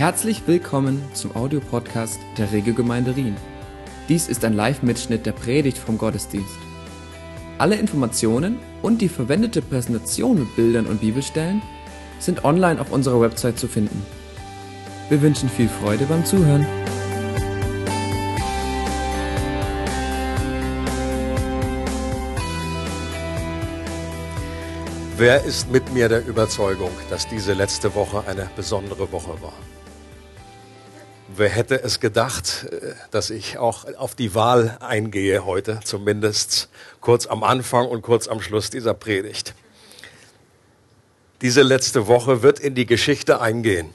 Herzlich willkommen zum Audiopodcast der Regelgemeinde Rien. Dies ist ein Live-Mitschnitt der Predigt vom Gottesdienst. Alle Informationen und die verwendete Präsentation mit Bildern und Bibelstellen sind online auf unserer Website zu finden. Wir wünschen viel Freude beim Zuhören. Wer ist mit mir der Überzeugung, dass diese letzte Woche eine besondere Woche war? Wer hätte es gedacht, äh, dass ich auch auf die Wahl eingehe heute, zumindest kurz am Anfang und kurz am Schluss dieser Predigt. Diese letzte Woche wird in die Geschichte eingehen.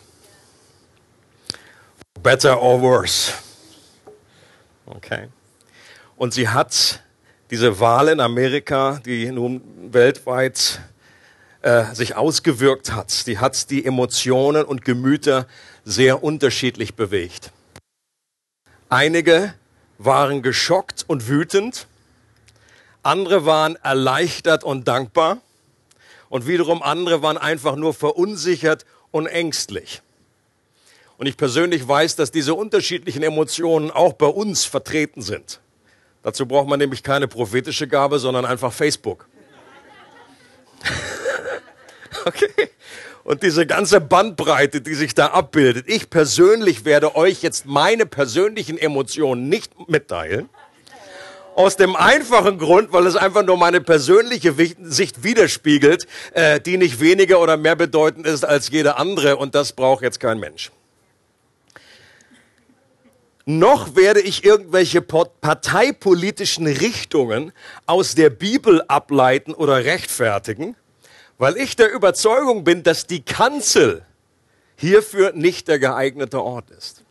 Better or worse. Okay. Und sie hat diese Wahl in Amerika, die nun weltweit äh, sich ausgewirkt hat, die hat die Emotionen und Gemüter sehr unterschiedlich bewegt. Einige waren geschockt und wütend, andere waren erleichtert und dankbar und wiederum andere waren einfach nur verunsichert und ängstlich. Und ich persönlich weiß, dass diese unterschiedlichen Emotionen auch bei uns vertreten sind. Dazu braucht man nämlich keine prophetische Gabe, sondern einfach Facebook. Okay? Und diese ganze Bandbreite, die sich da abbildet. Ich persönlich werde euch jetzt meine persönlichen Emotionen nicht mitteilen. Aus dem einfachen Grund, weil es einfach nur meine persönliche Sicht widerspiegelt, äh, die nicht weniger oder mehr bedeutend ist als jede andere. Und das braucht jetzt kein Mensch. Noch werde ich irgendwelche parteipolitischen Richtungen aus der Bibel ableiten oder rechtfertigen weil ich der Überzeugung bin, dass die Kanzel hierfür nicht der geeignete Ort ist.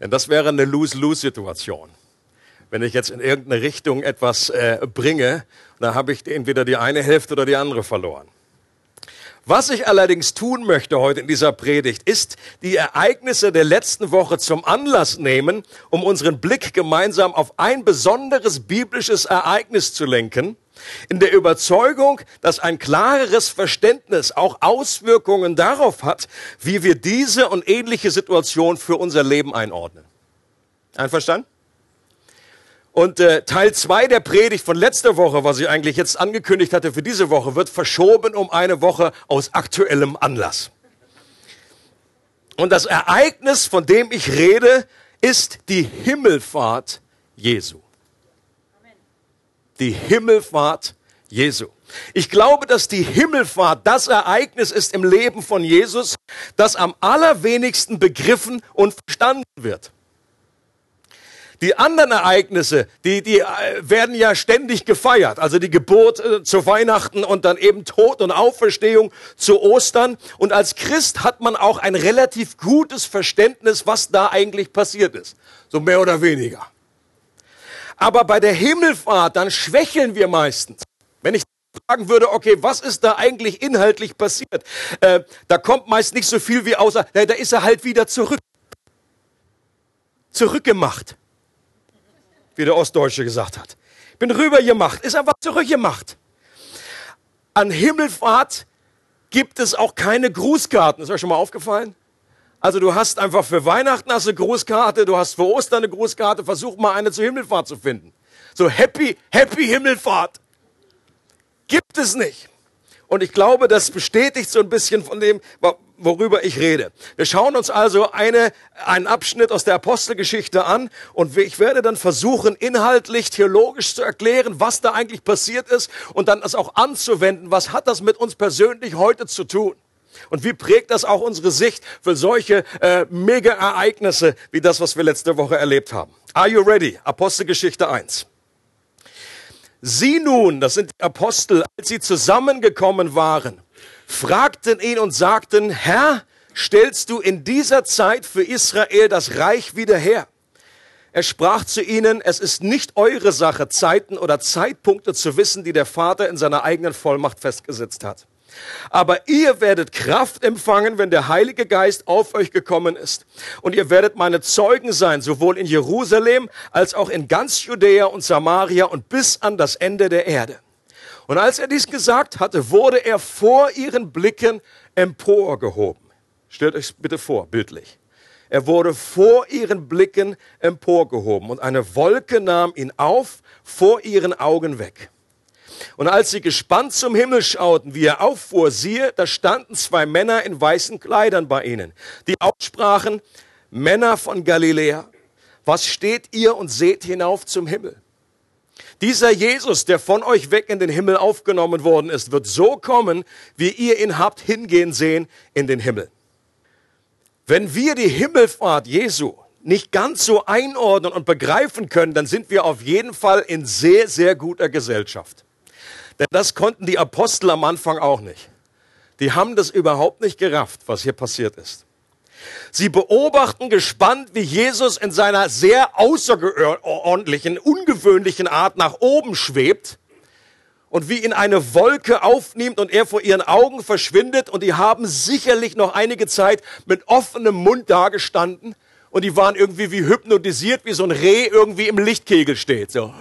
Denn das wäre eine Lose-Lose-Situation. Wenn ich jetzt in irgendeine Richtung etwas äh, bringe, dann habe ich entweder die eine Hälfte oder die andere verloren. Was ich allerdings tun möchte heute in dieser Predigt, ist die Ereignisse der letzten Woche zum Anlass nehmen, um unseren Blick gemeinsam auf ein besonderes biblisches Ereignis zu lenken, in der Überzeugung, dass ein klareres Verständnis auch Auswirkungen darauf hat, wie wir diese und ähnliche Situationen für unser Leben einordnen. Einverstanden? Und äh, Teil zwei der Predigt von letzter Woche, was ich eigentlich jetzt angekündigt hatte für diese Woche, wird verschoben um eine Woche aus aktuellem Anlass. Und das Ereignis, von dem ich rede, ist die Himmelfahrt Jesu die Himmelfahrt Jesu. Ich glaube, dass die Himmelfahrt das Ereignis ist im Leben von Jesus, das am allerwenigsten begriffen und verstanden wird. Die anderen Ereignisse, die, die äh, werden ja ständig gefeiert. Also die Geburt äh, zu Weihnachten und dann eben Tod und Auferstehung zu Ostern. Und als Christ hat man auch ein relativ gutes Verständnis, was da eigentlich passiert ist. So mehr oder weniger. Aber bei der Himmelfahrt, dann schwächeln wir meistens. Wenn ich fragen würde, okay, was ist da eigentlich inhaltlich passiert? Äh, da kommt meist nicht so viel wie außer, da, da ist er halt wieder zurück. Zurückgemacht. Wie der Ostdeutsche gesagt hat. Bin rübergemacht, ist einfach zurückgemacht. An Himmelfahrt gibt es auch keine Grußkarten. Ist euch schon mal aufgefallen? Also du hast einfach für Weihnachten hast eine Grußkarte, du hast für Ostern eine Grußkarte, versuch mal eine zur Himmelfahrt zu finden. So happy, happy Himmelfahrt. Gibt es nicht. Und ich glaube, das bestätigt so ein bisschen von dem, worüber ich rede. Wir schauen uns also eine, einen Abschnitt aus der Apostelgeschichte an und ich werde dann versuchen, inhaltlich, theologisch zu erklären, was da eigentlich passiert ist und dann das auch anzuwenden. Was hat das mit uns persönlich heute zu tun? Und wie prägt das auch unsere Sicht für solche äh, Mega-Ereignisse wie das, was wir letzte Woche erlebt haben? Are you ready? Apostelgeschichte 1. Sie nun, das sind die Apostel, als sie zusammengekommen waren, fragten ihn und sagten, Herr, stellst du in dieser Zeit für Israel das Reich wieder her? Er sprach zu ihnen, es ist nicht eure Sache, Zeiten oder Zeitpunkte zu wissen, die der Vater in seiner eigenen Vollmacht festgesetzt hat. Aber ihr werdet Kraft empfangen, wenn der Heilige Geist auf euch gekommen ist. Und ihr werdet meine Zeugen sein, sowohl in Jerusalem als auch in ganz Judäa und Samaria und bis an das Ende der Erde. Und als er dies gesagt hatte, wurde er vor ihren Blicken emporgehoben. Stellt euch bitte vor, bildlich. Er wurde vor ihren Blicken emporgehoben und eine Wolke nahm ihn auf, vor ihren Augen weg. Und als sie gespannt zum Himmel schauten, wie er auffuhr, siehe, da standen zwei Männer in weißen Kleidern bei ihnen, die aussprachen, Männer von Galiläa, was steht ihr und seht hinauf zum Himmel? Dieser Jesus, der von euch weg in den Himmel aufgenommen worden ist, wird so kommen, wie ihr ihn habt hingehen sehen in den Himmel. Wenn wir die Himmelfahrt Jesu nicht ganz so einordnen und begreifen können, dann sind wir auf jeden Fall in sehr, sehr guter Gesellschaft. Denn das konnten die Apostel am Anfang auch nicht. Die haben das überhaupt nicht gerafft, was hier passiert ist. Sie beobachten gespannt, wie Jesus in seiner sehr außerordentlichen, ungewöhnlichen Art nach oben schwebt und wie ihn eine Wolke aufnimmt und er vor ihren Augen verschwindet und die haben sicherlich noch einige Zeit mit offenem Mund dagestanden und die waren irgendwie wie hypnotisiert, wie so ein Reh irgendwie im Lichtkegel steht. So.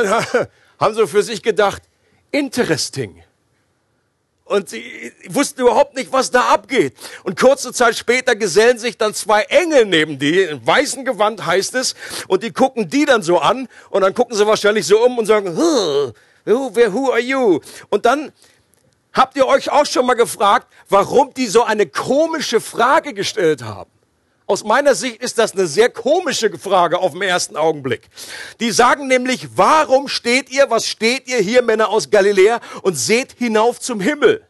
Und haben so für sich gedacht, interesting. Und sie wussten überhaupt nicht, was da abgeht. Und kurze Zeit später gesellen sich dann zwei Engel neben die, in weißen Gewand heißt es, und die gucken die dann so an, und dann gucken sie wahrscheinlich so um und sagen, who, who are you? Und dann habt ihr euch auch schon mal gefragt, warum die so eine komische Frage gestellt haben. Aus meiner Sicht ist das eine sehr komische Frage auf den ersten Augenblick. Die sagen nämlich, warum steht ihr, was steht ihr hier, Männer aus Galiläa, und seht hinauf zum Himmel?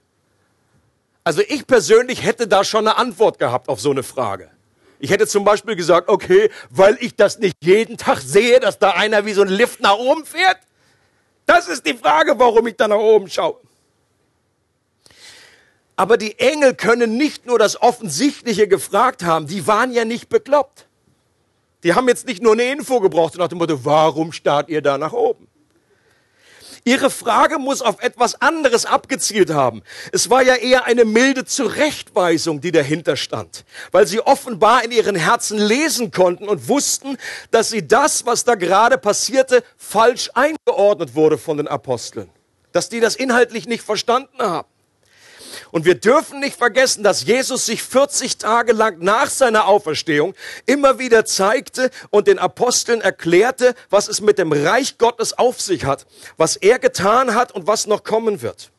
Also ich persönlich hätte da schon eine Antwort gehabt auf so eine Frage. Ich hätte zum Beispiel gesagt, okay, weil ich das nicht jeden Tag sehe, dass da einer wie so ein Lift nach oben fährt. Das ist die Frage, warum ich da nach oben schaue. Aber die Engel können nicht nur das Offensichtliche gefragt haben, die waren ja nicht bekloppt. Die haben jetzt nicht nur eine Info gebraucht nach dem Motto, warum starrt ihr da nach oben? Ihre Frage muss auf etwas anderes abgezielt haben. Es war ja eher eine milde Zurechtweisung, die dahinter stand, weil sie offenbar in ihren Herzen lesen konnten und wussten, dass sie das, was da gerade passierte, falsch eingeordnet wurde von den Aposteln, dass die das inhaltlich nicht verstanden haben. Und wir dürfen nicht vergessen, dass Jesus sich 40 Tage lang nach seiner Auferstehung immer wieder zeigte und den Aposteln erklärte, was es mit dem Reich Gottes auf sich hat, was er getan hat und was noch kommen wird.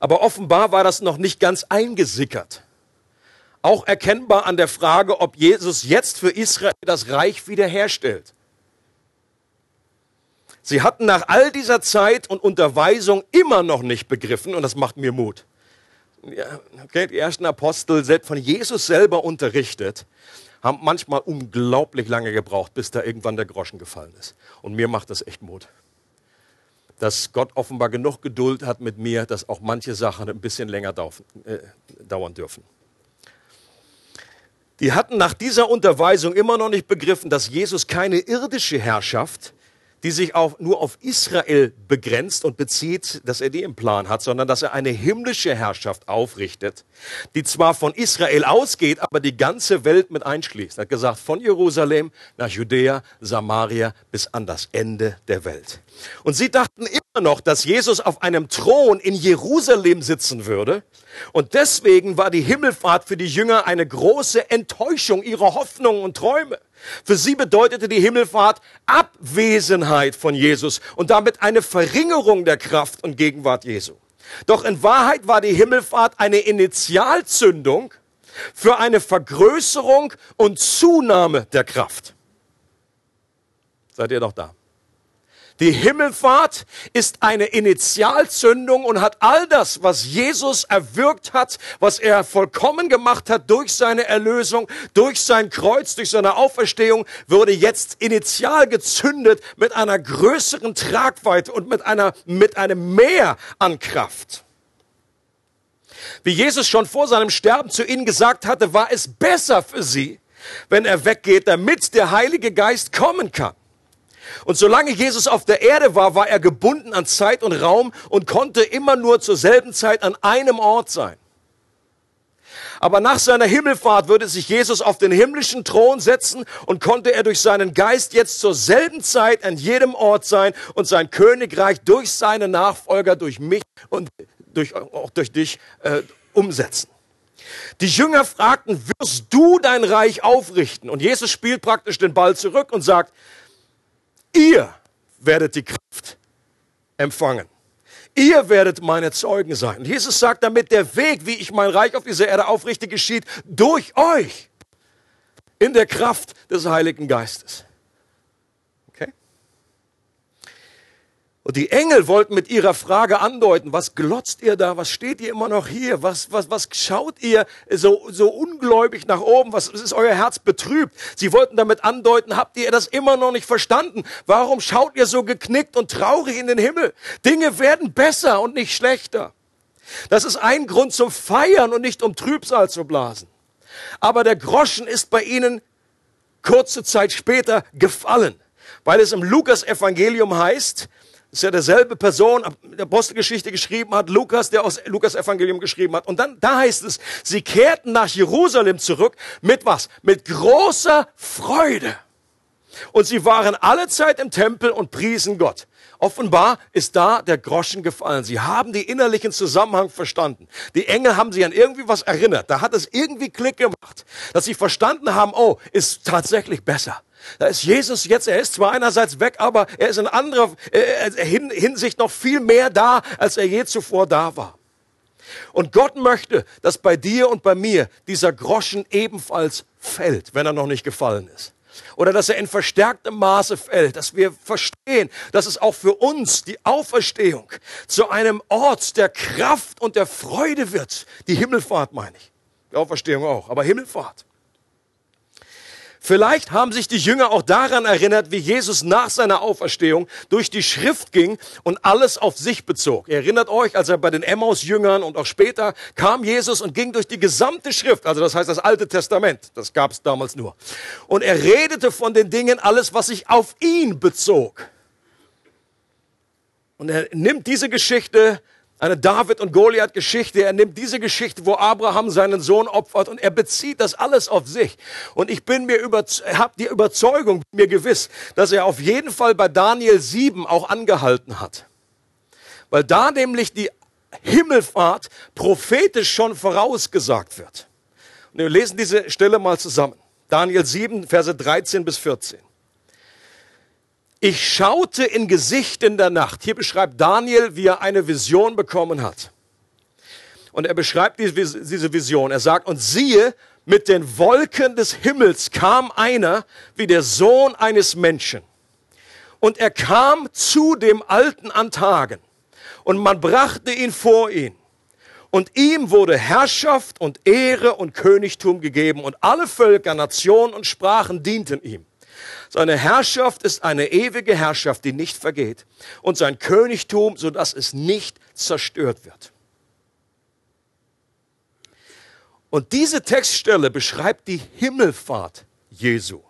Aber offenbar war das noch nicht ganz eingesickert. Auch erkennbar an der Frage, ob Jesus jetzt für Israel das Reich wiederherstellt. Sie hatten nach all dieser Zeit und Unterweisung immer noch nicht begriffen, und das macht mir Mut, okay, die ersten Apostel, selbst von Jesus selber unterrichtet, haben manchmal unglaublich lange gebraucht, bis da irgendwann der Groschen gefallen ist. Und mir macht das echt Mut. Dass Gott offenbar genug Geduld hat mit mir, dass auch manche Sachen ein bisschen länger äh, dauern dürfen. Die hatten nach dieser Unterweisung immer noch nicht begriffen, dass Jesus keine irdische Herrschaft, die sich auch nur auf Israel begrenzt und bezieht, dass er die im Plan hat, sondern dass er eine himmlische Herrschaft aufrichtet, die zwar von Israel ausgeht, aber die ganze Welt mit einschließt. Er hat gesagt, von Jerusalem nach Judäa, Samaria bis an das Ende der Welt. Und sie dachten immer noch, dass Jesus auf einem Thron in Jerusalem sitzen würde. Und deswegen war die Himmelfahrt für die Jünger eine große Enttäuschung ihrer Hoffnungen und Träume. Für sie bedeutete die Himmelfahrt Abwesenheit von Jesus und damit eine Verringerung der Kraft und Gegenwart Jesu. Doch in Wahrheit war die Himmelfahrt eine Initialzündung für eine Vergrößerung und Zunahme der Kraft. Seid ihr doch da? Die Himmelfahrt ist eine Initialzündung und hat all das, was Jesus erwirkt hat, was er vollkommen gemacht hat durch seine Erlösung, durch sein Kreuz, durch seine Auferstehung, würde jetzt initial gezündet mit einer größeren Tragweite und mit einer, mit einem Mehr an Kraft. Wie Jesus schon vor seinem Sterben zu ihnen gesagt hatte, war es besser für sie, wenn er weggeht, damit der Heilige Geist kommen kann. Und solange Jesus auf der Erde war, war er gebunden an Zeit und Raum und konnte immer nur zur selben Zeit an einem Ort sein. Aber nach seiner Himmelfahrt würde sich Jesus auf den himmlischen Thron setzen und konnte er durch seinen Geist jetzt zur selben Zeit an jedem Ort sein und sein Königreich durch seine Nachfolger, durch mich und durch, auch durch dich äh, umsetzen. Die Jünger fragten, wirst du dein Reich aufrichten? Und Jesus spielt praktisch den Ball zurück und sagt, ihr werdet die Kraft empfangen. Ihr werdet meine Zeugen sein. Und Jesus sagt damit, der Weg, wie ich mein Reich auf dieser Erde aufrichte, geschieht durch euch in der Kraft des Heiligen Geistes. Und die Engel wollten mit ihrer Frage andeuten, was glotzt ihr da, was steht ihr immer noch hier, was, was, was schaut ihr so, so ungläubig nach oben, was ist euer Herz betrübt? Sie wollten damit andeuten, habt ihr das immer noch nicht verstanden? Warum schaut ihr so geknickt und traurig in den Himmel? Dinge werden besser und nicht schlechter. Das ist ein Grund zum Feiern und nicht um Trübsal zu blasen. Aber der Groschen ist bei ihnen kurze Zeit später gefallen, weil es im Lukas-Evangelium heißt, ist ja derselbe Person, der Apostelgeschichte geschrieben hat, Lukas, der aus Lukas Evangelium geschrieben hat. Und dann, da heißt es, sie kehrten nach Jerusalem zurück mit was? Mit großer Freude. Und sie waren alle Zeit im Tempel und priesen Gott. Offenbar ist da der Groschen gefallen. Sie haben die innerlichen Zusammenhang verstanden. Die Engel haben sie an irgendwie was erinnert. Da hat es irgendwie Klick gemacht, dass sie verstanden haben, oh, ist tatsächlich besser. Da ist Jesus jetzt, er ist zwar einerseits weg, aber er ist in anderer äh, Hinsicht noch viel mehr da, als er je zuvor da war. Und Gott möchte, dass bei dir und bei mir dieser Groschen ebenfalls fällt, wenn er noch nicht gefallen ist. Oder dass er in verstärktem Maße fällt, dass wir verstehen, dass es auch für uns die Auferstehung zu einem Ort der Kraft und der Freude wird. Die Himmelfahrt meine ich. Die Auferstehung auch, aber Himmelfahrt. Vielleicht haben sich die Jünger auch daran erinnert, wie Jesus nach seiner Auferstehung durch die Schrift ging und alles auf sich bezog. Ihr erinnert euch, als er bei den Emmaus-Jüngern und auch später kam Jesus und ging durch die gesamte Schrift, also das heißt das Alte Testament, das gab es damals nur. Und er redete von den Dingen alles, was sich auf ihn bezog. Und er nimmt diese Geschichte eine David und Goliath Geschichte. Er nimmt diese Geschichte, wo Abraham seinen Sohn opfert und er bezieht das alles auf sich. Und ich bin mir über, habe die Überzeugung, mir gewiss, dass er auf jeden Fall bei Daniel 7 auch angehalten hat. Weil da nämlich die Himmelfahrt prophetisch schon vorausgesagt wird. Und wir lesen diese Stelle mal zusammen. Daniel 7, Verse 13 bis 14. Ich schaute in Gesicht in der Nacht. Hier beschreibt Daniel, wie er eine Vision bekommen hat. Und er beschreibt diese Vision. Er sagt, und siehe, mit den Wolken des Himmels kam einer wie der Sohn eines Menschen. Und er kam zu dem Alten an Tagen. Und man brachte ihn vor ihn. Und ihm wurde Herrschaft und Ehre und Königtum gegeben. Und alle Völker, Nationen und Sprachen dienten ihm. Seine Herrschaft ist eine ewige Herrschaft, die nicht vergeht. Und sein Königtum, so dass es nicht zerstört wird. Und diese Textstelle beschreibt die Himmelfahrt Jesu.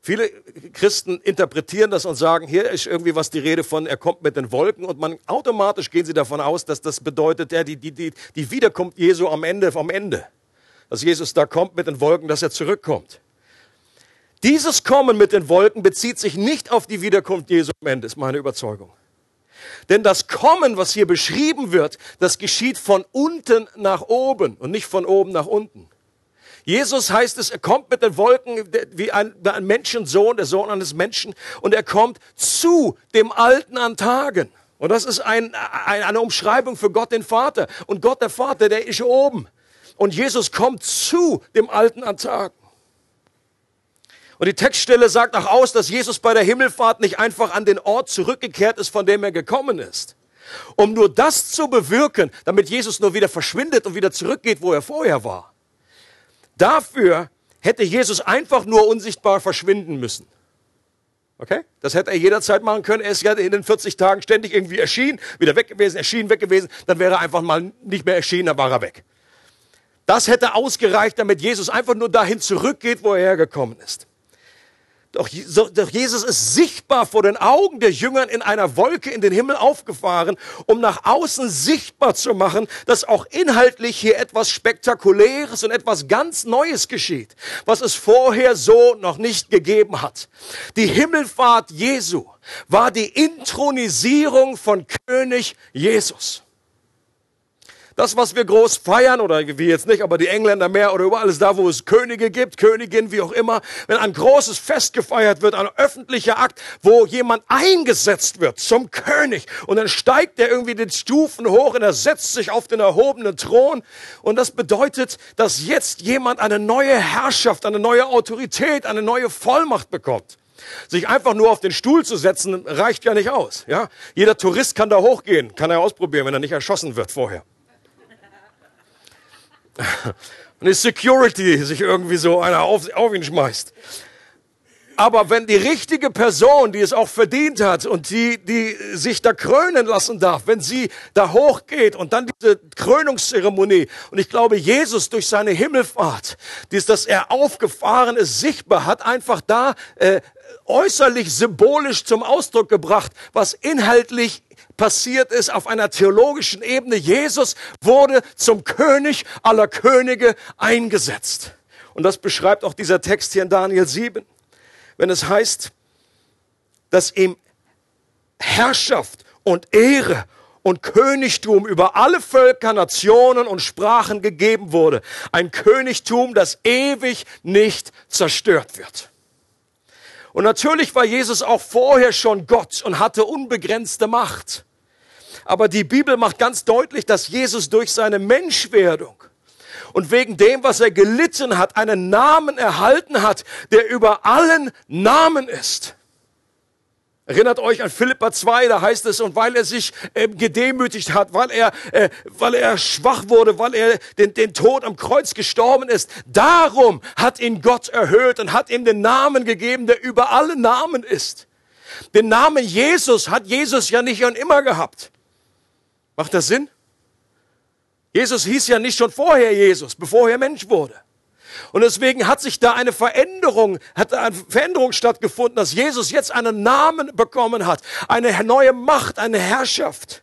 Viele Christen interpretieren das und sagen, hier ist irgendwie was die Rede von, er kommt mit den Wolken und man automatisch gehen sie davon aus, dass das bedeutet, ja, die, die, die, die Wiederkunft Jesu am Ende vom Ende. Dass Jesus da kommt mit den Wolken, dass er zurückkommt. Dieses Kommen mit den Wolken bezieht sich nicht auf die Wiederkunft Jesu am Ende, ist meine Überzeugung. Denn das Kommen, was hier beschrieben wird, das geschieht von unten nach oben und nicht von oben nach unten. Jesus heißt es, er kommt mit den Wolken wie ein, ein Menschensohn, der Sohn eines Menschen, und er kommt zu dem Alten an Tagen. Und das ist ein, ein, eine Umschreibung für Gott den Vater. Und Gott der Vater, der ist oben. Und Jesus kommt zu dem Alten an Tagen. Und die Textstelle sagt auch aus, dass Jesus bei der Himmelfahrt nicht einfach an den Ort zurückgekehrt ist, von dem er gekommen ist. Um nur das zu bewirken, damit Jesus nur wieder verschwindet und wieder zurückgeht, wo er vorher war. Dafür hätte Jesus einfach nur unsichtbar verschwinden müssen. Okay? Das hätte er jederzeit machen können. Er ist ja in den 40 Tagen ständig irgendwie erschienen, wieder weg gewesen, erschienen, weg gewesen. Dann wäre er einfach mal nicht mehr erschienen, dann war er weg. Das hätte ausgereicht, damit Jesus einfach nur dahin zurückgeht, wo er hergekommen ist. Doch, doch, Jesus ist sichtbar vor den Augen der Jüngern in einer Wolke in den Himmel aufgefahren, um nach außen sichtbar zu machen, dass auch inhaltlich hier etwas Spektakuläres und etwas ganz Neues geschieht, was es vorher so noch nicht gegeben hat. Die Himmelfahrt Jesu war die Intronisierung von König Jesus. Das, was wir groß feiern, oder wie jetzt nicht, aber die Engländer mehr oder überall ist da, wo es Könige gibt, Königin, wie auch immer, wenn ein großes Fest gefeiert wird, ein öffentlicher Akt, wo jemand eingesetzt wird zum König und dann steigt er irgendwie den Stufen hoch und er setzt sich auf den erhobenen Thron und das bedeutet, dass jetzt jemand eine neue Herrschaft, eine neue Autorität, eine neue Vollmacht bekommt. Sich einfach nur auf den Stuhl zu setzen, reicht ja nicht aus. Ja? Jeder Tourist kann da hochgehen, kann er ausprobieren, wenn er nicht erschossen wird vorher. Die Security sich irgendwie so einer auf, auf ihn schmeißt. Aber wenn die richtige Person, die es auch verdient hat und die, die sich da krönen lassen darf, wenn sie da hochgeht und dann diese Krönungszeremonie, und ich glaube, Jesus durch seine Himmelfahrt, dies, dass er aufgefahren ist, sichtbar, hat einfach da äh, äußerlich symbolisch zum Ausdruck gebracht, was inhaltlich passiert ist auf einer theologischen Ebene. Jesus wurde zum König aller Könige eingesetzt. Und das beschreibt auch dieser Text hier in Daniel 7, wenn es heißt, dass ihm Herrschaft und Ehre und Königtum über alle Völker, Nationen und Sprachen gegeben wurde. Ein Königtum, das ewig nicht zerstört wird. Und natürlich war Jesus auch vorher schon Gott und hatte unbegrenzte Macht. Aber die Bibel macht ganz deutlich, dass Jesus durch seine Menschwerdung und wegen dem, was er gelitten hat, einen Namen erhalten hat, der über allen Namen ist. Erinnert euch an Philippa 2, da heißt es, und weil er sich äh, gedemütigt hat, weil er, äh, weil er schwach wurde, weil er den, den Tod am Kreuz gestorben ist, darum hat ihn Gott erhöht und hat ihm den Namen gegeben, der über alle Namen ist. Den Namen Jesus hat Jesus ja nicht schon immer gehabt. Macht das Sinn? Jesus hieß ja nicht schon vorher Jesus, bevor er Mensch wurde. Und deswegen hat sich da eine Veränderung, hat eine Veränderung stattgefunden, dass Jesus jetzt einen Namen bekommen hat, eine neue Macht, eine Herrschaft.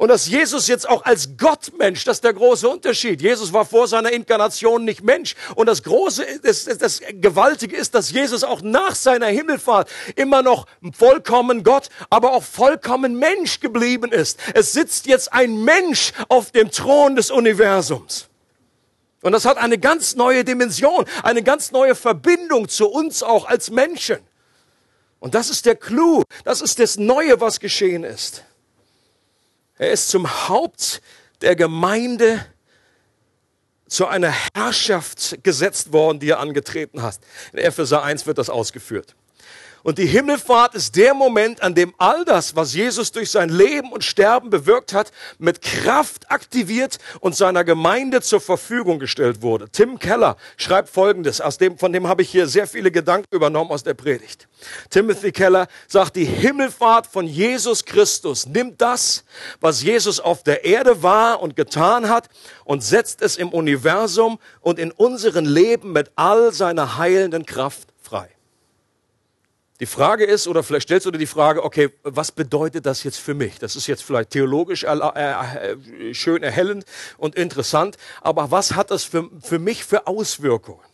Und dass Jesus jetzt auch als Gottmensch, das ist der große Unterschied. Jesus war vor seiner Inkarnation nicht Mensch. Und das große, das, das Gewaltige ist, dass Jesus auch nach seiner Himmelfahrt immer noch vollkommen Gott, aber auch vollkommen Mensch geblieben ist. Es sitzt jetzt ein Mensch auf dem Thron des Universums. Und das hat eine ganz neue Dimension, eine ganz neue Verbindung zu uns auch als Menschen. Und das ist der Clou, das ist das Neue, was geschehen ist. Er ist zum Haupt der Gemeinde zu einer Herrschaft gesetzt worden, die er angetreten hat. In Epheser 1 wird das ausgeführt. Und die Himmelfahrt ist der Moment, an dem all das, was Jesus durch sein Leben und Sterben bewirkt hat, mit Kraft aktiviert und seiner Gemeinde zur Verfügung gestellt wurde. Tim Keller schreibt Folgendes, aus dem, von dem habe ich hier sehr viele Gedanken übernommen aus der Predigt. Timothy Keller sagt, die Himmelfahrt von Jesus Christus nimmt das, was Jesus auf der Erde war und getan hat und setzt es im Universum und in unseren Leben mit all seiner heilenden Kraft. Die Frage ist, oder vielleicht stellst du dir die Frage, okay, was bedeutet das jetzt für mich? Das ist jetzt vielleicht theologisch äh, äh, schön erhellend und interessant, aber was hat das für, für mich für Auswirkungen?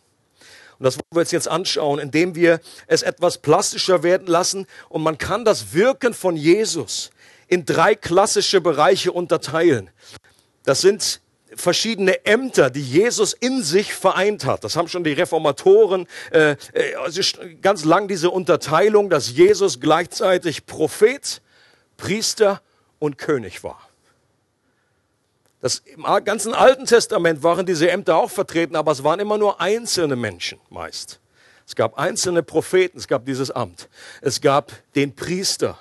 Und das wollen wir uns jetzt anschauen, indem wir es etwas plastischer werden lassen und man kann das Wirken von Jesus in drei klassische Bereiche unterteilen. Das sind verschiedene Ämter, die Jesus in sich vereint hat. Das haben schon die Reformatoren äh, äh also ganz lang diese Unterteilung, dass Jesus gleichzeitig Prophet, Priester und König war. Das, Im ganzen Alten Testament waren diese Ämter auch vertreten, aber es waren immer nur einzelne Menschen meist. Es gab einzelne Propheten, es gab dieses Amt. Es gab den Priester,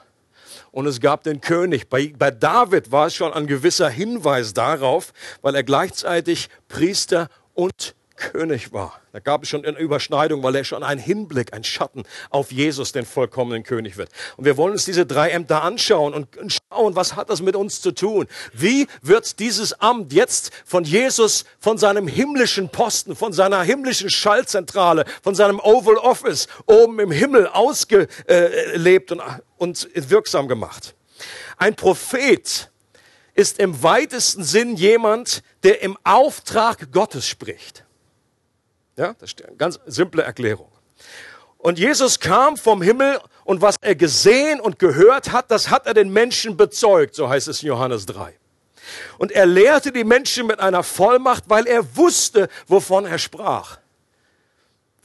und es gab den König. Bei, bei David war es schon ein gewisser Hinweis darauf, weil er gleichzeitig Priester und König war. Da gab es schon eine Überschneidung, weil er schon ein Hinblick, ein Schatten auf Jesus, den vollkommenen König wird. Und wir wollen uns diese drei Ämter anschauen und, schauen, was hat das mit uns zu tun? Wie wird dieses Amt jetzt von Jesus, von seinem himmlischen Posten, von seiner himmlischen Schallzentrale, von seinem Oval Office oben im Himmel ausgelebt und, und wirksam gemacht? Ein Prophet ist im weitesten Sinn jemand, der im Auftrag Gottes spricht. Ja, das ist eine ganz simple Erklärung. Und Jesus kam vom Himmel und was er gesehen und gehört hat, das hat er den Menschen bezeugt, so heißt es in Johannes 3. Und er lehrte die Menschen mit einer Vollmacht, weil er wusste, wovon er sprach.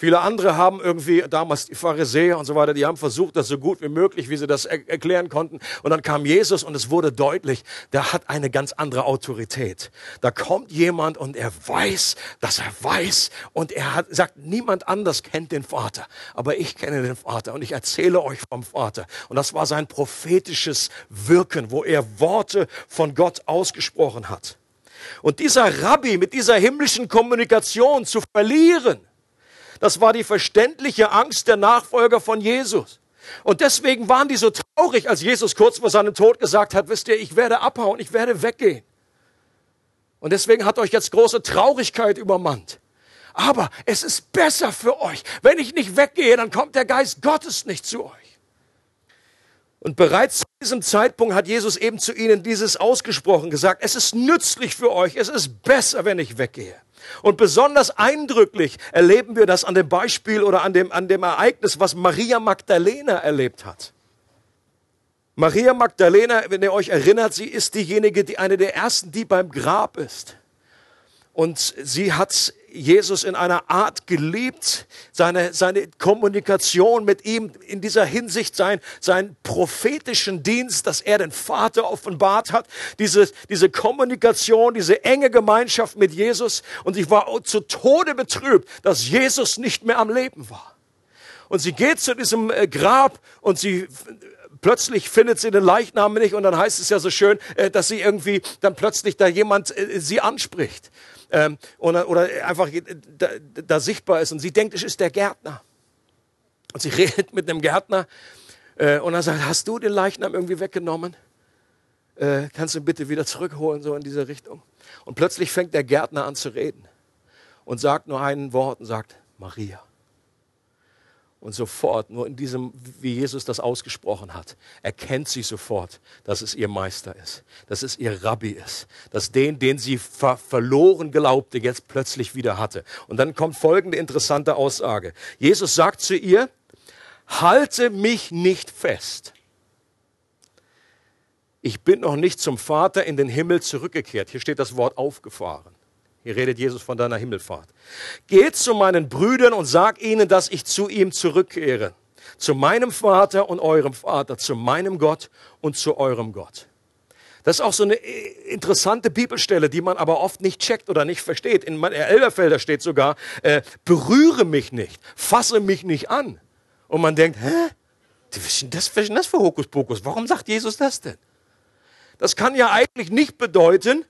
Viele andere haben irgendwie, damals die Pharisäer und so weiter, die haben versucht, das so gut wie möglich, wie sie das er erklären konnten. Und dann kam Jesus und es wurde deutlich, der hat eine ganz andere Autorität. Da kommt jemand und er weiß, dass er weiß und er hat, sagt, niemand anders kennt den Vater, aber ich kenne den Vater und ich erzähle euch vom Vater. Und das war sein prophetisches Wirken, wo er Worte von Gott ausgesprochen hat. Und dieser Rabbi mit dieser himmlischen Kommunikation zu verlieren, das war die verständliche Angst der Nachfolger von Jesus. Und deswegen waren die so traurig, als Jesus kurz vor seinem Tod gesagt hat, wisst ihr, ich werde abhauen, ich werde weggehen. Und deswegen hat euch jetzt große Traurigkeit übermannt. Aber es ist besser für euch. Wenn ich nicht weggehe, dann kommt der Geist Gottes nicht zu euch. Und bereits zu diesem Zeitpunkt hat Jesus eben zu ihnen dieses ausgesprochen gesagt. Es ist nützlich für euch. Es ist besser, wenn ich weggehe. Und besonders eindrücklich erleben wir das an dem Beispiel oder an dem, an dem Ereignis, was Maria Magdalena erlebt hat. Maria Magdalena, wenn ihr euch erinnert, sie ist diejenige, die eine der ersten, die beim Grab ist. Und sie hat Jesus in einer Art geliebt, seine, seine Kommunikation mit ihm in dieser Hinsicht, sein, seinen prophetischen Dienst, dass er den Vater offenbart hat, diese, diese Kommunikation, diese enge Gemeinschaft mit Jesus. Und ich war zu Tode betrübt, dass Jesus nicht mehr am Leben war. Und sie geht zu diesem äh, Grab und sie plötzlich findet sie den Leichnam nicht und dann heißt es ja so schön, äh, dass sie irgendwie dann plötzlich da jemand äh, sie anspricht ähm, oder, oder einfach da, da sichtbar ist und sie denkt, es ist der Gärtner. Und sie redet mit dem Gärtner äh, und er sagt, hast du den Leichnam irgendwie weggenommen? Äh, kannst du bitte wieder zurückholen, so in diese Richtung? Und plötzlich fängt der Gärtner an zu reden und sagt nur ein Wort und sagt, Maria. Und sofort, nur in diesem, wie Jesus das ausgesprochen hat, erkennt sie sofort, dass es ihr Meister ist, dass es ihr Rabbi ist, dass den, den sie ver verloren glaubte, jetzt plötzlich wieder hatte. Und dann kommt folgende interessante Aussage. Jesus sagt zu ihr, halte mich nicht fest. Ich bin noch nicht zum Vater in den Himmel zurückgekehrt. Hier steht das Wort aufgefahren. Hier redet Jesus von deiner Himmelfahrt. Geht zu meinen Brüdern und sag ihnen, dass ich zu ihm zurückkehre. Zu meinem Vater und eurem Vater, zu meinem Gott und zu eurem Gott. Das ist auch so eine äh, interessante Bibelstelle, die man aber oft nicht checkt oder nicht versteht. In Elberfelder steht sogar, äh, berühre mich nicht, fasse mich nicht an. Und man denkt, hä? Was ist ist das für Hokuspokus? Warum sagt Jesus das denn? Das kann ja eigentlich nicht bedeuten,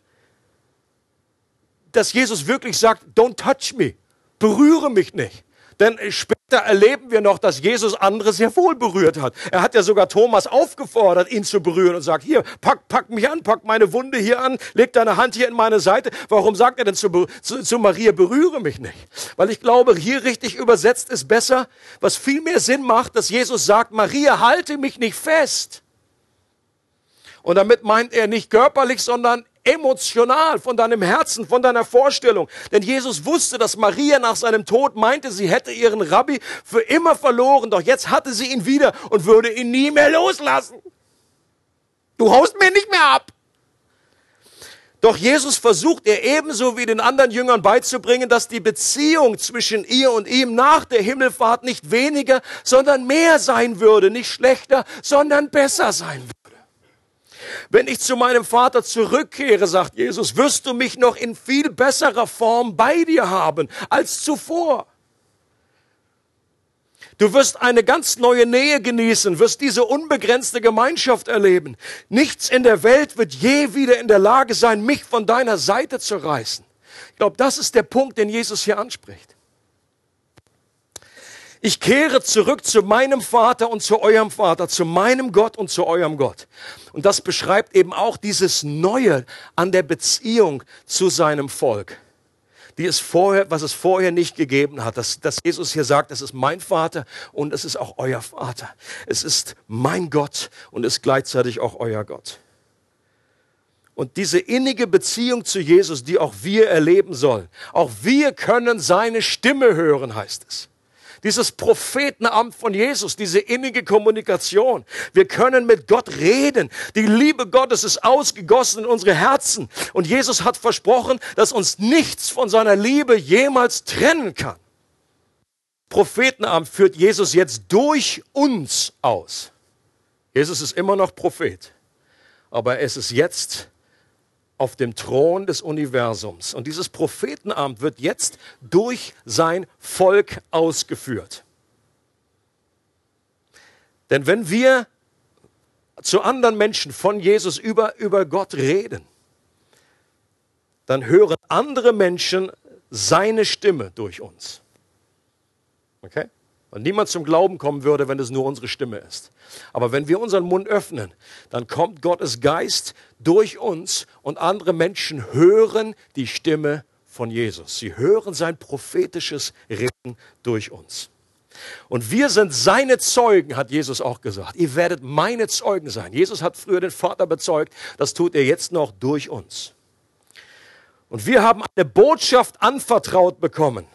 dass Jesus wirklich sagt, don't touch me, berühre mich nicht. Denn später erleben wir noch, dass Jesus andere sehr wohl berührt hat. Er hat ja sogar Thomas aufgefordert, ihn zu berühren und sagt, hier, pack, pack mich an, pack meine Wunde hier an, leg deine Hand hier in meine Seite. Warum sagt er denn zu, zu, zu Maria, berühre mich nicht? Weil ich glaube, hier richtig übersetzt ist besser, was viel mehr Sinn macht, dass Jesus sagt, Maria, halte mich nicht fest. Und damit meint er nicht körperlich, sondern emotional, von deinem Herzen, von deiner Vorstellung. Denn Jesus wusste, dass Maria nach seinem Tod meinte, sie hätte ihren Rabbi für immer verloren, doch jetzt hatte sie ihn wieder und würde ihn nie mehr loslassen. Du haust mir nicht mehr ab. Doch Jesus versucht ihr ebenso wie den anderen Jüngern beizubringen, dass die Beziehung zwischen ihr und ihm nach der Himmelfahrt nicht weniger, sondern mehr sein würde, nicht schlechter, sondern besser sein würde. Wenn ich zu meinem Vater zurückkehre, sagt Jesus, wirst du mich noch in viel besserer Form bei dir haben als zuvor. Du wirst eine ganz neue Nähe genießen, wirst diese unbegrenzte Gemeinschaft erleben. Nichts in der Welt wird je wieder in der Lage sein, mich von deiner Seite zu reißen. Ich glaube, das ist der Punkt, den Jesus hier anspricht. Ich kehre zurück zu meinem Vater und zu eurem Vater, zu meinem Gott und zu eurem Gott. Und das beschreibt eben auch dieses Neue an der Beziehung zu seinem Volk die es vorher, was es vorher nicht gegeben hat. Dass, dass Jesus hier sagt, es ist mein Vater und es ist auch euer Vater. Es ist mein Gott und es ist gleichzeitig auch euer Gott. Und diese innige Beziehung zu Jesus, die auch wir erleben sollen, auch wir können seine Stimme hören, heißt es. Dieses Prophetenamt von Jesus, diese innige Kommunikation. Wir können mit Gott reden. Die Liebe Gottes ist ausgegossen in unsere Herzen. Und Jesus hat versprochen, dass uns nichts von seiner Liebe jemals trennen kann. Prophetenamt führt Jesus jetzt durch uns aus. Jesus ist immer noch Prophet, aber es ist jetzt auf dem Thron des Universums. Und dieses Prophetenamt wird jetzt durch sein Volk ausgeführt. Denn wenn wir zu anderen Menschen von Jesus über, über Gott reden, dann hören andere Menschen seine Stimme durch uns. Okay? Und niemand zum Glauben kommen würde, wenn es nur unsere Stimme ist. Aber wenn wir unseren Mund öffnen, dann kommt Gottes Geist durch uns und andere Menschen hören die Stimme von Jesus. Sie hören sein prophetisches Reden durch uns. Und wir sind seine Zeugen, hat Jesus auch gesagt. Ihr werdet meine Zeugen sein. Jesus hat früher den Vater bezeugt, das tut er jetzt noch durch uns. Und wir haben eine Botschaft anvertraut bekommen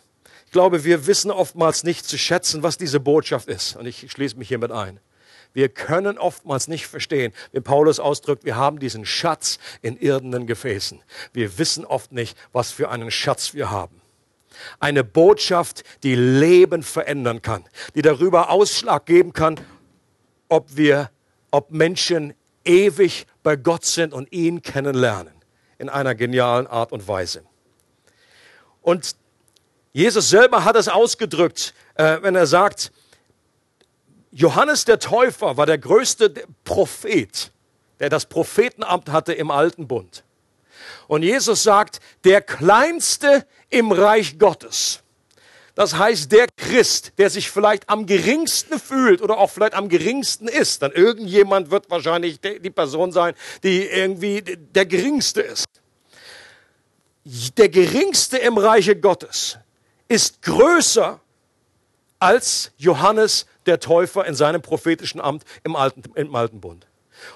ich glaube, wir wissen oftmals nicht zu schätzen, was diese Botschaft ist. Und ich schließe mich hiermit ein. Wir können oftmals nicht verstehen, wenn Paulus ausdrückt, wir haben diesen Schatz in irdenen Gefäßen. Wir wissen oft nicht, was für einen Schatz wir haben. Eine Botschaft, die Leben verändern kann, die darüber Ausschlag geben kann, ob wir, ob Menschen ewig bei Gott sind und ihn kennenlernen. In einer genialen Art und Weise. Und Jesus selber hat es ausgedrückt, äh, wenn er sagt, Johannes der Täufer war der größte Prophet, der das Prophetenamt hatte im alten Bund. Und Jesus sagt, der kleinste im Reich Gottes. Das heißt, der Christ, der sich vielleicht am geringsten fühlt oder auch vielleicht am geringsten ist, dann irgendjemand wird wahrscheinlich die Person sein, die irgendwie der geringste ist. Der geringste im Reiche Gottes ist größer als Johannes der Täufer in seinem prophetischen Amt im Alten, im Alten Bund.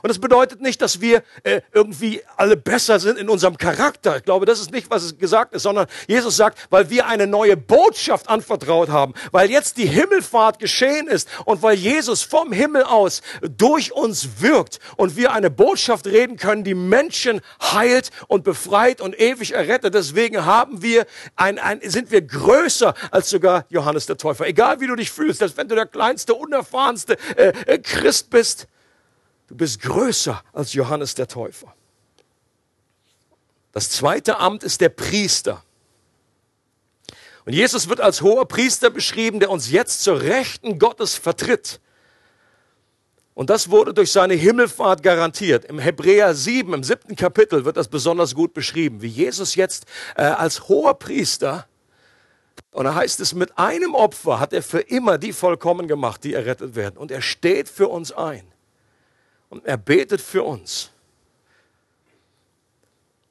Und das bedeutet nicht, dass wir äh, irgendwie alle besser sind in unserem Charakter. Ich glaube, das ist nicht, was es gesagt ist, sondern Jesus sagt, weil wir eine neue Botschaft anvertraut haben, weil jetzt die Himmelfahrt geschehen ist und weil Jesus vom Himmel aus durch uns wirkt und wir eine Botschaft reden können, die Menschen heilt und befreit und ewig errettet. Deswegen haben wir ein, ein, sind wir größer als sogar Johannes der Täufer. Egal wie du dich fühlst, dass wenn du der kleinste, unerfahrenste äh, äh Christ bist, Du bist größer als Johannes der Täufer. Das zweite Amt ist der Priester. Und Jesus wird als hoher Priester beschrieben, der uns jetzt zur Rechten Gottes vertritt. Und das wurde durch seine Himmelfahrt garantiert. Im Hebräer 7, im siebten Kapitel wird das besonders gut beschrieben, wie Jesus jetzt äh, als hoher Priester, und da heißt es, mit einem Opfer hat er für immer die vollkommen gemacht, die errettet werden. Und er steht für uns ein. Und er betet für uns.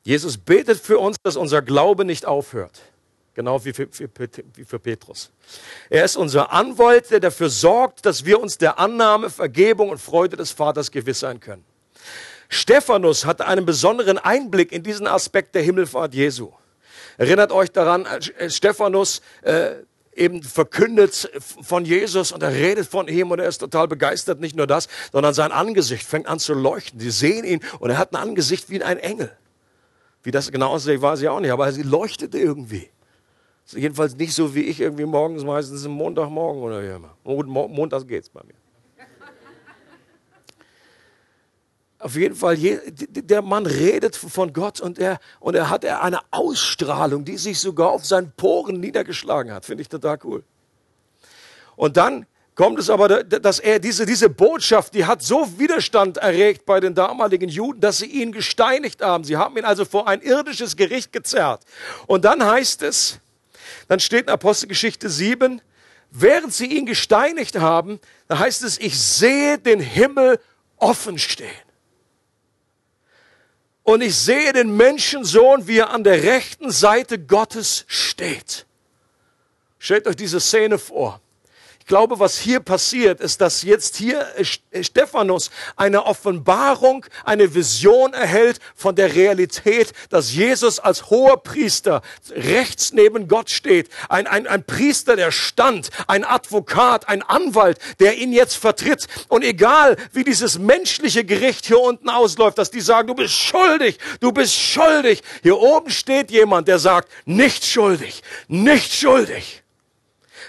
Jesus betet für uns, dass unser Glaube nicht aufhört. Genau wie für, für, wie für Petrus. Er ist unser Anwalt, der dafür sorgt, dass wir uns der Annahme, Vergebung und Freude des Vaters gewiss sein können. Stephanus hatte einen besonderen Einblick in diesen Aspekt der Himmelfahrt Jesu. Erinnert euch daran, Stephanus, äh, eben verkündet von Jesus und er redet von ihm und er ist total begeistert. Nicht nur das, sondern sein Angesicht fängt an zu leuchten. Die sehen ihn und er hat ein Angesicht wie ein Engel. Wie das genau aussieht, weiß ich auch nicht, aber sie leuchtete irgendwie. Jedenfalls nicht so wie ich irgendwie morgens, meistens am Montagmorgen oder wie immer. Montags geht's bei mir. Auf jeden Fall, der Mann redet von Gott und er, und er hat eine Ausstrahlung, die sich sogar auf seinen Poren niedergeschlagen hat. Finde ich total cool. Und dann kommt es aber, dass er diese, diese Botschaft, die hat so Widerstand erregt bei den damaligen Juden, dass sie ihn gesteinigt haben. Sie haben ihn also vor ein irdisches Gericht gezerrt. Und dann heißt es, dann steht in Apostelgeschichte 7, während sie ihn gesteinigt haben, da heißt es, ich sehe den Himmel offen stehen. Und ich sehe den Menschensohn, wie er an der rechten Seite Gottes steht. Stellt euch diese Szene vor glaube, was hier passiert, ist, dass jetzt hier Stephanus eine Offenbarung, eine Vision erhält von der Realität, dass Jesus als hoher Priester rechts neben Gott steht. Ein, ein, ein Priester, der stand, ein Advokat, ein Anwalt, der ihn jetzt vertritt. Und egal, wie dieses menschliche Gericht hier unten ausläuft, dass die sagen, du bist schuldig, du bist schuldig. Hier oben steht jemand, der sagt, nicht schuldig, nicht schuldig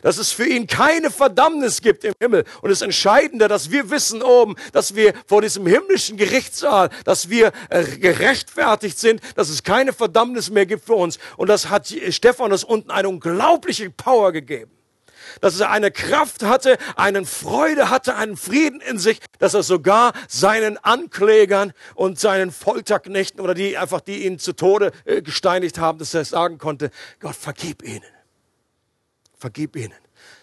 dass es für ihn keine Verdammnis gibt im Himmel. Und das Entscheidende, dass wir wissen oben, dass wir vor diesem himmlischen Gerichtssaal, dass wir äh, gerechtfertigt sind, dass es keine Verdammnis mehr gibt für uns. Und das hat Stephanus unten eine unglaubliche Power gegeben dass er eine Kraft hatte, einen Freude hatte, einen Frieden in sich, dass er sogar seinen Anklägern und seinen Folterknechten oder die einfach, die ihn zu Tode äh, gesteinigt haben, dass er sagen konnte, Gott vergib ihnen vergib ihnen,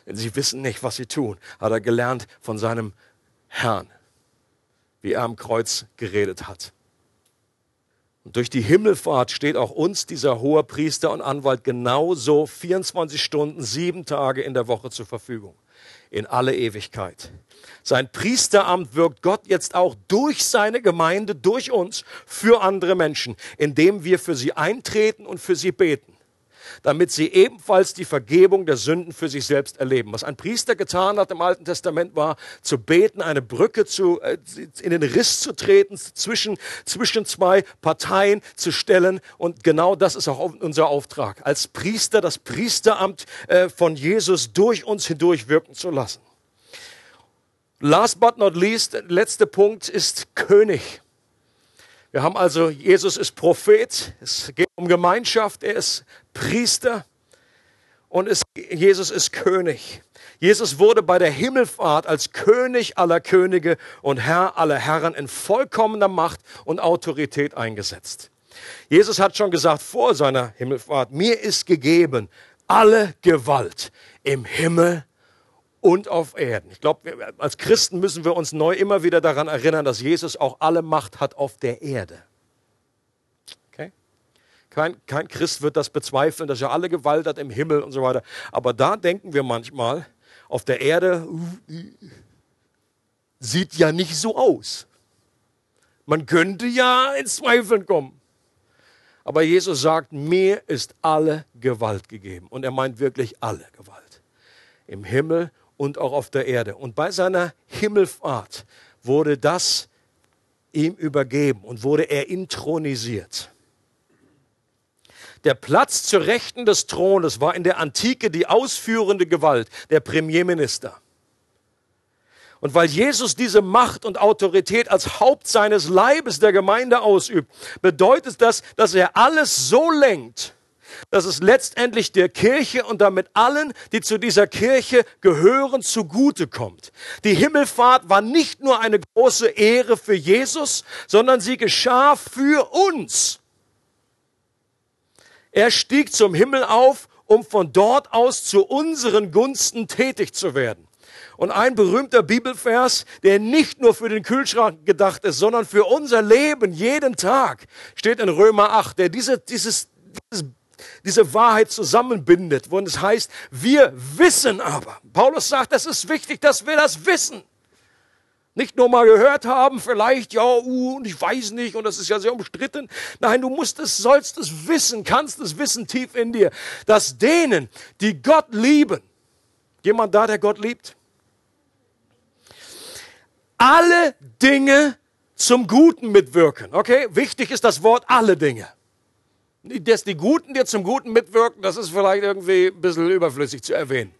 denn sie wissen nicht, was sie tun. Hat er gelernt von seinem Herrn, wie er am Kreuz geredet hat. Und durch die Himmelfahrt steht auch uns dieser hohe Priester und Anwalt genauso 24 Stunden, sieben Tage in der Woche zur Verfügung. In alle Ewigkeit. Sein Priesteramt wirkt Gott jetzt auch durch seine Gemeinde, durch uns, für andere Menschen, indem wir für sie eintreten und für sie beten damit sie ebenfalls die Vergebung der Sünden für sich selbst erleben. Was ein Priester getan hat im Alten Testament war, zu beten, eine Brücke zu, äh, in den Riss zu treten, zwischen, zwischen zwei Parteien zu stellen. Und genau das ist auch unser Auftrag, als Priester das Priesteramt äh, von Jesus durch uns hindurch wirken zu lassen. Last but not least, letzter Punkt ist König. Wir haben also, Jesus ist Prophet, es geht um Gemeinschaft, er ist Priester und es, Jesus ist König. Jesus wurde bei der Himmelfahrt als König aller Könige und Herr aller Herren in vollkommener Macht und Autorität eingesetzt. Jesus hat schon gesagt vor seiner Himmelfahrt, mir ist gegeben alle Gewalt im Himmel und auf Erden. Ich glaube, als Christen müssen wir uns neu immer wieder daran erinnern, dass Jesus auch alle Macht hat auf der Erde. Okay? Kein, kein Christ wird das bezweifeln, dass er alle Gewalt hat im Himmel und so weiter. Aber da denken wir manchmal, auf der Erde sieht ja nicht so aus. Man könnte ja ins Zweifeln kommen. Aber Jesus sagt, mir ist alle Gewalt gegeben. Und er meint wirklich alle Gewalt. Im Himmel und auch auf der Erde. Und bei seiner Himmelfahrt wurde das ihm übergeben und wurde er intronisiert. Der Platz zur Rechten des Thrones war in der Antike die ausführende Gewalt, der Premierminister. Und weil Jesus diese Macht und Autorität als Haupt seines Leibes der Gemeinde ausübt, bedeutet das, dass er alles so lenkt, dass es letztendlich der Kirche und damit allen, die zu dieser Kirche gehören, zugute kommt. Die Himmelfahrt war nicht nur eine große Ehre für Jesus, sondern sie geschah für uns. Er stieg zum Himmel auf, um von dort aus zu unseren Gunsten tätig zu werden. Und ein berühmter Bibelvers, der nicht nur für den Kühlschrank gedacht ist, sondern für unser Leben jeden Tag, steht in Römer 8, der diese, dieses, dieses diese Wahrheit zusammenbindet, wo es heißt, wir wissen aber. Paulus sagt, es ist wichtig, dass wir das wissen. Nicht nur mal gehört haben, vielleicht, ja, uh, und ich weiß nicht, und das ist ja sehr umstritten. Nein, du musst es, sollst es wissen, kannst es wissen tief in dir, dass denen, die Gott lieben, jemand da, der Gott liebt, alle Dinge zum Guten mitwirken. Okay? Wichtig ist das Wort alle Dinge dass die Guten dir zum Guten mitwirken, das ist vielleicht irgendwie ein bisschen überflüssig zu erwähnen.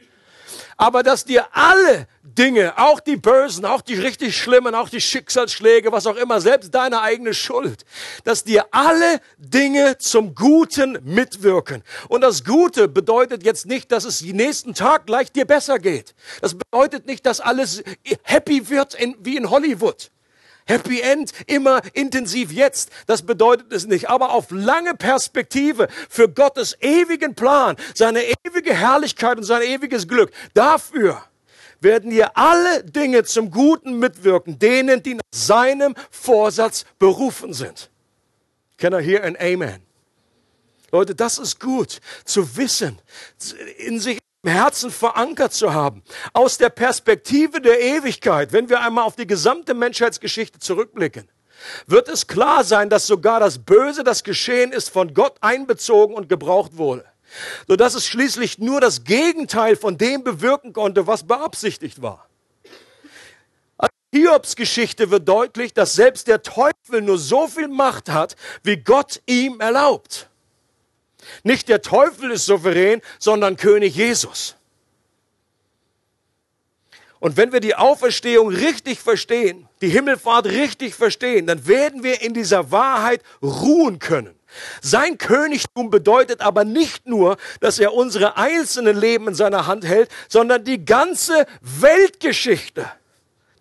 aber dass dir alle Dinge, auch die bösen, auch die richtig schlimmen, auch die Schicksalsschläge, was auch immer, selbst deine eigene Schuld, dass dir alle Dinge zum Guten mitwirken. Und das Gute bedeutet jetzt nicht, dass es den nächsten Tag gleich dir besser geht. Das bedeutet nicht, dass alles happy wird in, wie in Hollywood. Happy End, immer intensiv jetzt. Das bedeutet es nicht. Aber auf lange Perspektive für Gottes ewigen Plan, seine ewige Herrlichkeit und sein ewiges Glück. Dafür werden dir alle Dinge zum Guten mitwirken, denen, die nach seinem Vorsatz berufen sind. Can I hear an Amen? Leute, das ist gut zu wissen, in sich Herzen verankert zu haben, aus der Perspektive der Ewigkeit, wenn wir einmal auf die gesamte Menschheitsgeschichte zurückblicken, wird es klar sein, dass sogar das Böse, das geschehen ist, von Gott einbezogen und gebraucht wurde, sodass es schließlich nur das Gegenteil von dem bewirken konnte, was beabsichtigt war. Als Hiobs Geschichte wird deutlich, dass selbst der Teufel nur so viel Macht hat, wie Gott ihm erlaubt. Nicht der Teufel ist souverän, sondern König Jesus. Und wenn wir die Auferstehung richtig verstehen, die Himmelfahrt richtig verstehen, dann werden wir in dieser Wahrheit ruhen können. Sein Königtum bedeutet aber nicht nur, dass er unsere einzelnen Leben in seiner Hand hält, sondern die ganze Weltgeschichte.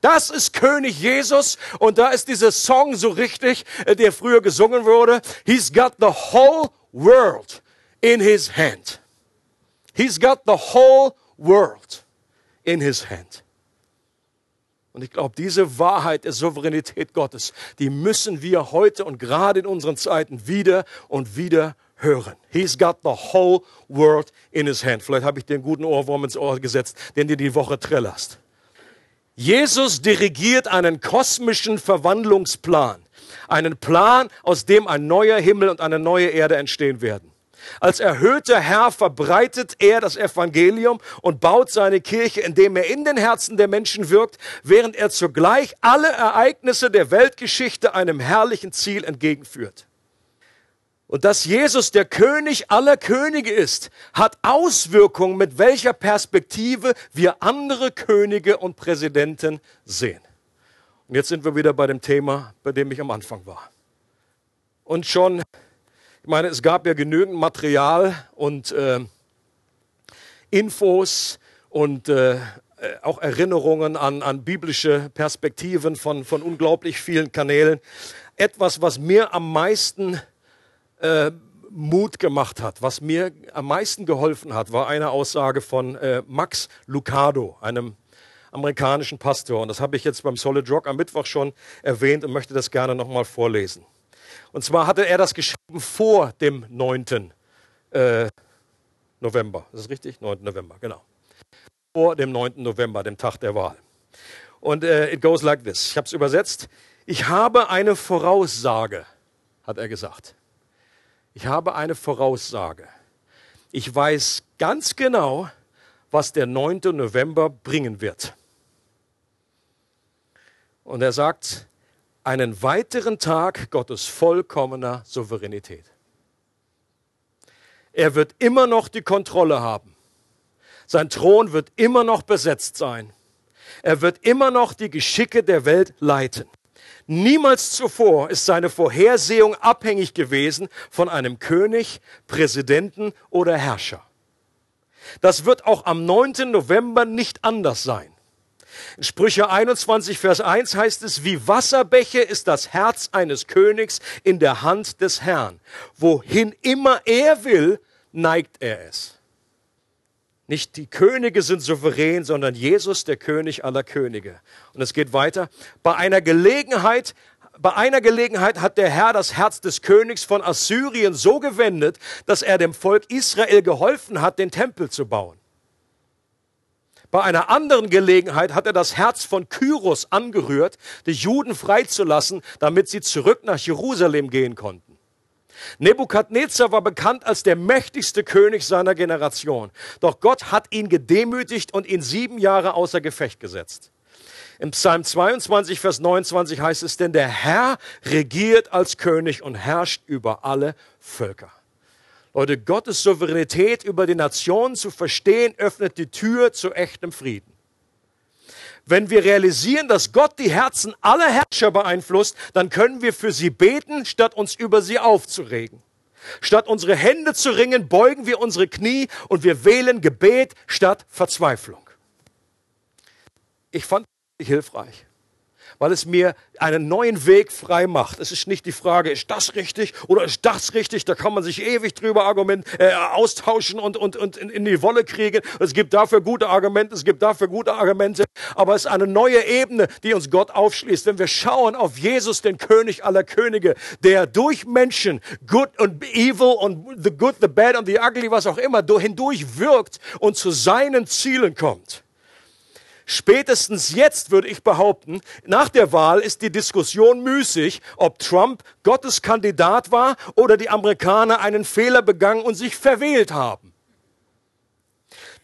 Das ist König Jesus und da ist dieser Song so richtig, äh, der früher gesungen wurde. He's got the whole world in his hand. He's got the whole world in his hand. Und ich glaube, diese Wahrheit der Souveränität Gottes, die müssen wir heute und gerade in unseren Zeiten wieder und wieder hören. He's got the whole world in his hand. Vielleicht habe ich den guten Ohrwurm ins Ohr gesetzt, den dir die Woche trillerst. Jesus dirigiert einen kosmischen Verwandlungsplan. Einen Plan, aus dem ein neuer Himmel und eine neue Erde entstehen werden. Als erhöhter Herr verbreitet er das Evangelium und baut seine Kirche, indem er in den Herzen der Menschen wirkt, während er zugleich alle Ereignisse der Weltgeschichte einem herrlichen Ziel entgegenführt. Und dass Jesus der König aller Könige ist, hat Auswirkungen, mit welcher Perspektive wir andere Könige und Präsidenten sehen. Und jetzt sind wir wieder bei dem Thema, bei dem ich am Anfang war. Und schon ich meine, es gab ja genügend Material und äh, Infos und äh, auch Erinnerungen an, an biblische Perspektiven von, von unglaublich vielen Kanälen. Etwas, was mir am meisten äh, Mut gemacht hat, was mir am meisten geholfen hat, war eine Aussage von äh, Max Lucado, einem amerikanischen Pastor. Und das habe ich jetzt beim Solid Rock am Mittwoch schon erwähnt und möchte das gerne nochmal vorlesen. Und zwar hatte er das geschrieben vor dem 9. Äh, November. Das ist richtig? 9. November, genau. Vor dem 9. November, dem Tag der Wahl. Und äh, it goes like this. Ich habe es übersetzt. Ich habe eine Voraussage, hat er gesagt. Ich habe eine Voraussage. Ich weiß ganz genau, was der 9. November bringen wird. Und er sagt, einen weiteren Tag Gottes vollkommener Souveränität. Er wird immer noch die Kontrolle haben. Sein Thron wird immer noch besetzt sein. Er wird immer noch die Geschicke der Welt leiten. Niemals zuvor ist seine Vorhersehung abhängig gewesen von einem König, Präsidenten oder Herrscher. Das wird auch am 9. November nicht anders sein. Sprüche 21, Vers 1 heißt es, wie Wasserbäche ist das Herz eines Königs in der Hand des Herrn. Wohin immer er will, neigt er es. Nicht die Könige sind souverän, sondern Jesus, der König aller Könige. Und es geht weiter. Bei einer Gelegenheit bei einer Gelegenheit hat der Herr das Herz des Königs von Assyrien so gewendet, dass er dem Volk Israel geholfen hat, den Tempel zu bauen. Bei einer anderen Gelegenheit hat er das Herz von Kyros angerührt, die Juden freizulassen, damit sie zurück nach Jerusalem gehen konnten. Nebukadnezar war bekannt als der mächtigste König seiner Generation. Doch Gott hat ihn gedemütigt und ihn sieben Jahre außer Gefecht gesetzt. Im Psalm 22, Vers 29 heißt es, denn der Herr regiert als König und herrscht über alle Völker. Leute, Gottes Souveränität über die Nationen zu verstehen, öffnet die Tür zu echtem Frieden. Wenn wir realisieren, dass Gott die Herzen aller Herrscher beeinflusst, dann können wir für sie beten, statt uns über sie aufzuregen. Statt unsere Hände zu ringen, beugen wir unsere Knie und wir wählen Gebet statt Verzweiflung. Ich fand es hilfreich weil es mir einen neuen Weg frei macht. Es ist nicht die Frage, ist das richtig oder ist das richtig? Da kann man sich ewig drüber argument, äh, austauschen und, und, und in, in die Wolle kriegen. Es gibt dafür gute Argumente, es gibt dafür gute Argumente, aber es ist eine neue Ebene, die uns Gott aufschließt. Wenn wir schauen auf Jesus, den König aller Könige, der durch Menschen, good und evil und the good, the bad und the ugly, was auch immer, hindurch wirkt und zu seinen Zielen kommt Spätestens jetzt würde ich behaupten, nach der Wahl ist die Diskussion müßig, ob Trump Gottes Kandidat war oder die Amerikaner einen Fehler begangen und sich verwählt haben.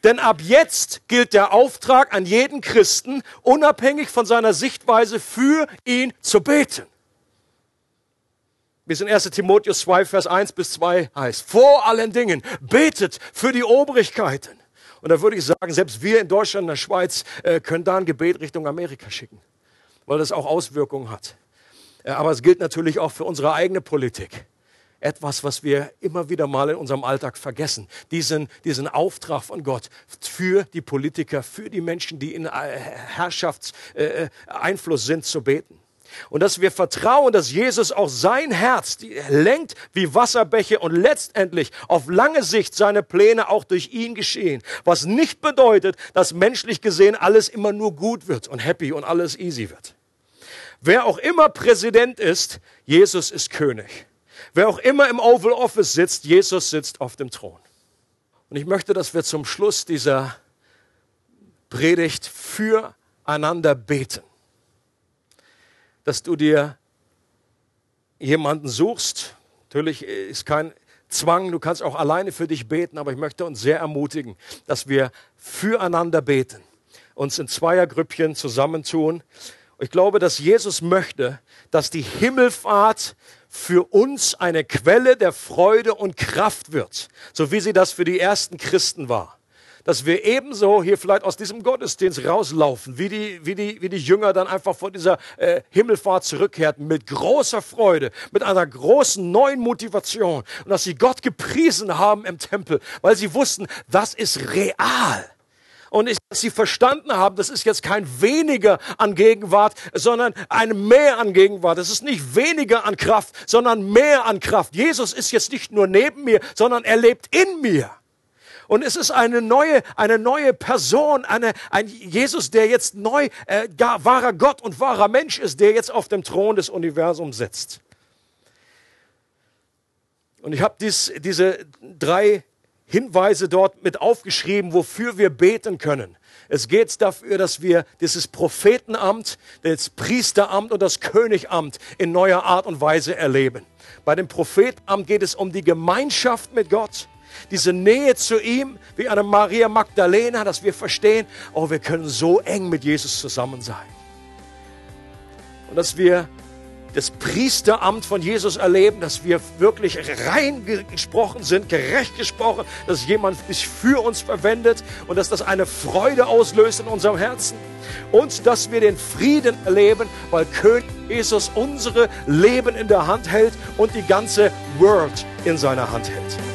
Denn ab jetzt gilt der Auftrag an jeden Christen, unabhängig von seiner Sichtweise, für ihn zu beten. Wie es in 1 Timotheus 2, Vers 1 bis 2 heißt. Vor allen Dingen betet für die Obrigkeiten und da würde ich sagen, selbst wir in Deutschland, in der Schweiz, äh, können da ein Gebet Richtung Amerika schicken, weil das auch Auswirkungen hat. Äh, aber es gilt natürlich auch für unsere eigene Politik. Etwas, was wir immer wieder mal in unserem Alltag vergessen. Diesen, diesen Auftrag von Gott für die Politiker, für die Menschen, die in äh, Herrschaftseinfluss sind, zu beten. Und dass wir vertrauen, dass Jesus auch sein Herz lenkt wie Wasserbäche und letztendlich auf lange Sicht seine Pläne auch durch ihn geschehen. Was nicht bedeutet, dass menschlich gesehen alles immer nur gut wird und happy und alles easy wird. Wer auch immer Präsident ist, Jesus ist König. Wer auch immer im Oval Office sitzt, Jesus sitzt auf dem Thron. Und ich möchte, dass wir zum Schluss dieser Predigt füreinander beten dass du dir jemanden suchst. Natürlich ist kein Zwang, du kannst auch alleine für dich beten, aber ich möchte uns sehr ermutigen, dass wir füreinander beten, uns in Zweiergrüppchen zusammentun. Ich glaube, dass Jesus möchte, dass die Himmelfahrt für uns eine Quelle der Freude und Kraft wird, so wie sie das für die ersten Christen war dass wir ebenso hier vielleicht aus diesem Gottesdienst rauslaufen, wie die, wie die, wie die Jünger dann einfach vor dieser äh, Himmelfahrt zurückkehrten, mit großer Freude, mit einer großen neuen Motivation und dass sie Gott gepriesen haben im Tempel, weil sie wussten, das ist real. Und ich, dass sie verstanden haben, das ist jetzt kein weniger an Gegenwart, sondern ein mehr an Gegenwart. Es ist nicht weniger an Kraft, sondern mehr an Kraft. Jesus ist jetzt nicht nur neben mir, sondern er lebt in mir. Und es ist eine neue, eine neue Person, eine, ein Jesus, der jetzt neu, äh, gar, wahrer Gott und wahrer Mensch ist, der jetzt auf dem Thron des Universums sitzt. Und ich habe dies, diese drei Hinweise dort mit aufgeschrieben, wofür wir beten können. Es geht dafür, dass wir dieses Prophetenamt, das Priesteramt und das Königamt in neuer Art und Weise erleben. Bei dem Prophetenamt geht es um die Gemeinschaft mit Gott diese Nähe zu ihm, wie eine Maria Magdalena, dass wir verstehen, oh, wir können so eng mit Jesus zusammen sein. Und dass wir das Priesteramt von Jesus erleben, dass wir wirklich rein gesprochen sind, gerecht gesprochen, dass jemand sich für uns verwendet und dass das eine Freude auslöst in unserem Herzen. Und dass wir den Frieden erleben, weil König Jesus unsere Leben in der Hand hält und die ganze World in seiner Hand hält.